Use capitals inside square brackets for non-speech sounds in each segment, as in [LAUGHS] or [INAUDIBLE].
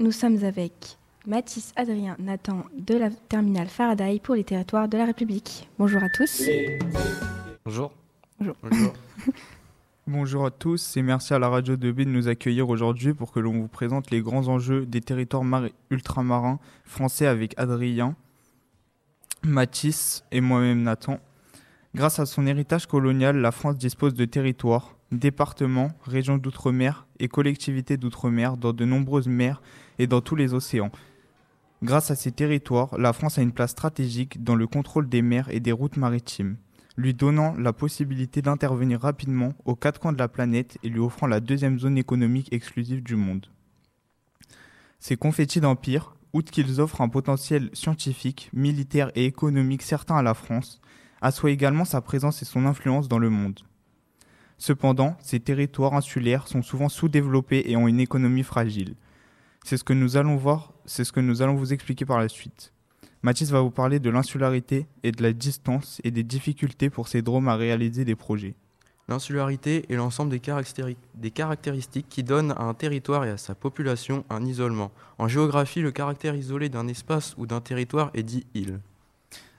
nous sommes avec Mathis, Adrien, Nathan de la terminale Faraday pour les territoires de la République. Bonjour à tous. Bonjour. Bonjour. Bonjour [LAUGHS] à tous et merci à la radio de B de nous accueillir aujourd'hui pour que l'on vous présente les grands enjeux des territoires ultramarins français avec Adrien, Mathis et moi-même Nathan. Grâce à son héritage colonial, la France dispose de territoires, départements, régions d'outre-mer et collectivités d'outre-mer dans de nombreuses mers et dans tous les océans. Grâce à ces territoires, la France a une place stratégique dans le contrôle des mers et des routes maritimes, lui donnant la possibilité d'intervenir rapidement aux quatre coins de la planète et lui offrant la deuxième zone économique exclusive du monde. Ces confettis d'empire, outre qu'ils offrent un potentiel scientifique, militaire et économique certain à la France, assoient également sa présence et son influence dans le monde. Cependant, ces territoires insulaires sont souvent sous-développés et ont une économie fragile. C'est ce que nous allons voir, c'est ce que nous allons vous expliquer par la suite. Mathis va vous parler de l'insularité et de la distance et des difficultés pour ces dromes à réaliser des projets. L'insularité est l'ensemble des, des, caractéristiques qui donnent à un territoire et à sa population un isolement. En géographie, le caractère isolé d'un espace ou d'un territoire est dit île.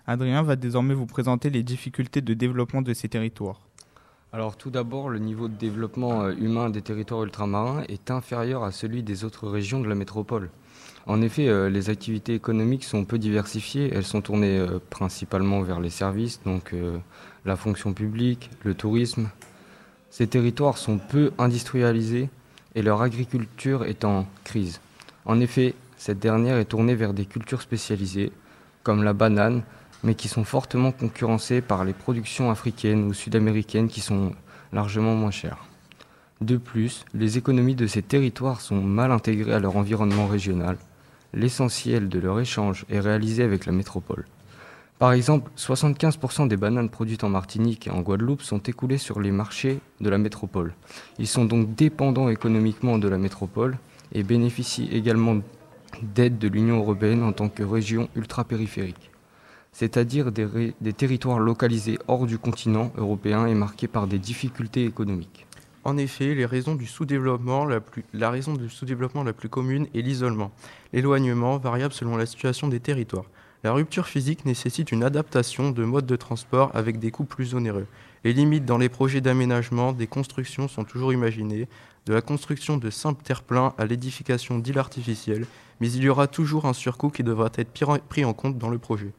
Adrien va désormais vous présenter les difficultés de développement de ces territoires. Alors tout d'abord, le niveau de développement euh, humain des territoires ultramarins est inférieur à celui des autres régions de la métropole. En effet, euh, les activités économiques sont peu diversifiées. Elles sont tournées euh, principalement vers les services, donc la fonction publique, le tourisme. Ces territoires sont peu industrialisés et leur agriculture est en crise. En effet, cette dernière est tournée vers des cultures spécialisées, comme la banane, mais qui sont fortement concurrencés par les productions africaines ou sud-américaines qui sont largement moins chères. De plus, les économies de ces territoires sont mal intégrées à leur environnement régional. L'essentiel de leur échange est réalisé avec la métropole. Par exemple, 75% des bananes produites en Martinique et en Guadeloupe sont écoulées sur les marchés de la métropole. Ils sont donc dépendants économiquement de la métropole et bénéficient également d'aide de l'Union européenne en tant que région ultra-périphérique c'est-à-dire des, territoires localisés hors du continent européen et marqués par des difficultés économiques. En effet, les raisons du sous-développement, la, la raison du sous-développement la plus commune est l'isolement, l'éloignement variable selon la situation des territoires. La rupture physique nécessite une adaptation de modes de transport avec des coûts plus onéreux. Les limites dans les projets d'aménagement des constructions sont toujours imaginées, de la construction de simples terre-pleins à l'édification d'îles artificielles, mais il y aura toujours un surcoût qui devra être pris en compte dans le projet.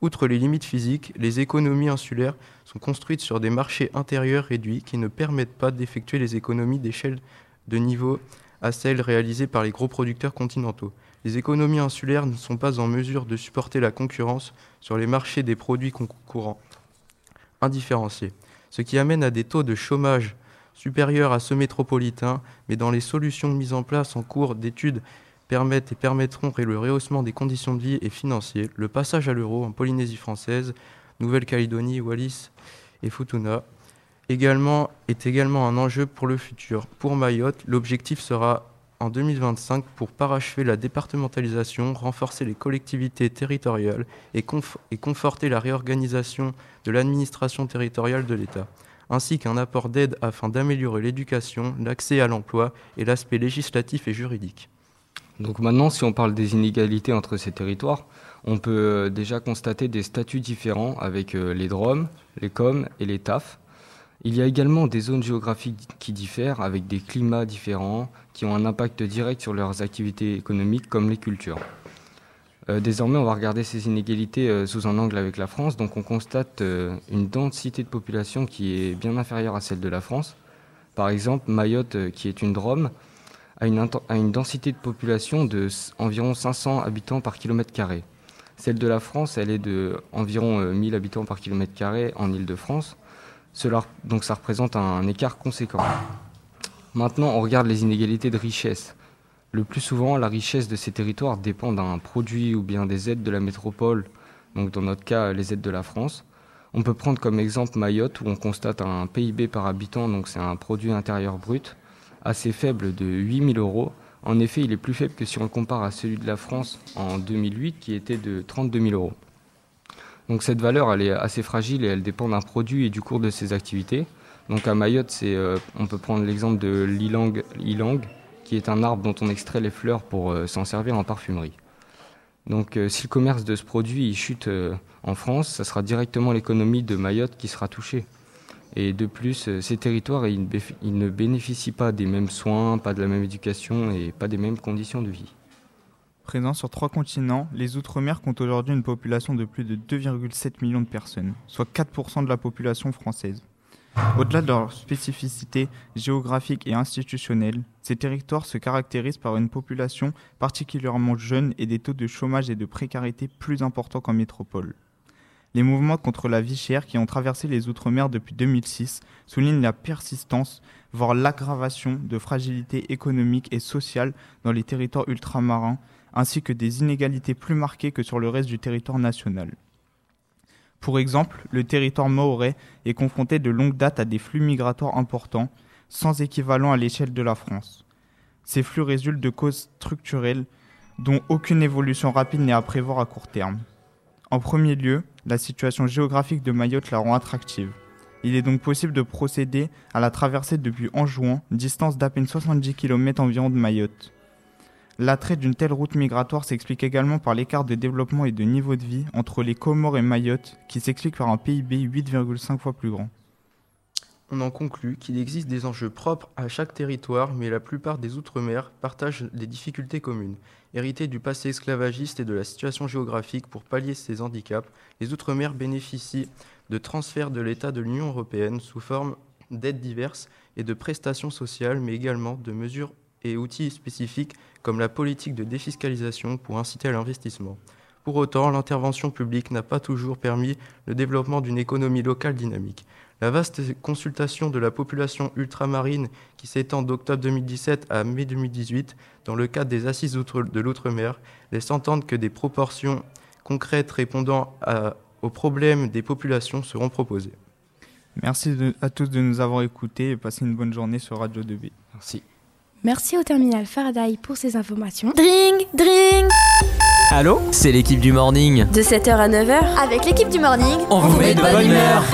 Outre les limites physiques, les économies insulaires sont construites sur des marchés intérieurs réduits qui ne permettent pas d'effectuer les économies d'échelle de niveau à celles réalisées par les gros producteurs continentaux. Les économies insulaires ne sont pas en mesure de supporter la concurrence sur les marchés des produits concurrents indifférenciés, ce qui amène à des taux de chômage supérieurs à ceux métropolitains, mais dans les solutions mises en place en cours d'études permettent et permettront le rehaussement des conditions de vie et financier, le passage à l'euro en Polynésie française, Nouvelle-Calédonie, Wallis et Futuna est également un enjeu pour le futur. Pour Mayotte, l'objectif sera en 2025 pour parachever la départementalisation, renforcer les collectivités territoriales et conforter la réorganisation de l'administration territoriale de l'État, ainsi qu'un apport d'aide afin d'améliorer l'éducation, l'accès à l'emploi et l'aspect législatif et juridique. Donc maintenant, si on parle des inégalités entre ces territoires, on peut euh, déjà constater des statuts différents avec euh, les DROM, les COM et les TAF. Il y a également des zones géographiques qui diffèrent avec des climats différents qui ont un impact direct sur leurs activités économiques comme les cultures. Euh, désormais, on va regarder ces inégalités sous un angle avec la France. Donc on constate une densité de population qui est bien inférieure à celle de la France. Par exemple, Mayotte, qui est une DROM, a une, densité de population de environ 500 habitants par kilomètre carré. Celle de la France, elle est de environ 1000 euh, habitants par kilomètre carré en Île-de-France. donc ça représente un, écart conséquent. Maintenant, on regarde les inégalités de richesse. Le plus souvent, la richesse de ces territoires dépend d'un produit ou bien des aides de la métropole, donc dans notre cas, les aides de la France. On peut prendre comme exemple Mayotte, où on constate un PIB par habitant, donc c'est un produit intérieur brut, assez faible de 8 000 euros. En effet, il est plus faible que si on le compare à celui de la France en 2008 qui était de 32 000 euros. Donc cette valeur, elle est assez fragile et elle dépend d'un produit et du cours de ses activités. Donc à Mayotte, euh, on peut prendre l'exemple de l'ilang, qui est un arbre dont on extrait les fleurs pour s'en servir en parfumerie. Donc si le commerce de ce produit chute en France, ça sera directement l'économie de Mayotte qui sera touchée. Et de plus, ces territoires, ils ne bénéficient pas des mêmes soins, pas de la même éducation et pas des mêmes conditions de vie. Présents sur trois continents, les Outre-mer comptent aujourd'hui une population de plus de 2,7 millions de personnes, soit 4% de la population française. Au-delà de leur spécificité géographique et institutionnelle, ces territoires se caractérisent par une population particulièrement jeune et des taux de chômage et de précarité plus importants qu'en métropole. Les mouvements contre la vie chère qui ont traversé les Outre-mer depuis 2006 soulignent la persistance, voire l'aggravation de fragilité économique et sociale dans les territoires ultramarins ainsi que des inégalités plus marquées que sur le reste du territoire national. Pour exemple, le territoire mahorais est confronté de longue date à des flux migratoires importants, sans équivalent à l'échelle de la France. Ces flux résultent de causes structurelles dont aucune évolution rapide n'est à prévoir à court terme. En premier lieu, la situation géographique de Mayotte la rend attractive. Il est donc possible de procéder à la traversée depuis Anjouan, distance d'à peine 70 km environ de Mayotte. L'attrait d'une telle route migratoire s'explique également par l'écart de développement et de niveau de vie entre les Comores et Mayotte, qui s'explique par un PIB 8,5 fois plus grand. On en conclut qu'il existe des enjeux propres à chaque territoire, mais la plupart des Outre-mer partagent des difficultés communes. Hérités du passé esclavagiste et de la situation géographique pour pallier ces handicaps, les Outre-mer bénéficient de transferts de l'État de l'Union européenne sous forme d'aides diverses et de prestations sociales, mais également de mesures et outils spécifiques comme la politique de défiscalisation pour inciter à l'investissement. Pour autant, l'intervention publique n'a pas toujours permis le développement d'une économie locale dynamique. La vaste consultation de la population ultramarine qui s'étend d'octobre 2017 à mai 2018 dans le cadre des assises de l'outre-mer laisse entendre que des proportions concrètes répondant aux problèmes des populations seront proposées. Merci à tous de nous avoir écoutés et passez une bonne journée sur Radio 2B. Merci. Merci au terminal Faraday pour ces informations. Dring, dring Allô? C'est l'équipe du morning. De 7h à 9h, avec l'équipe du morning, on, vous met de bonne humeur.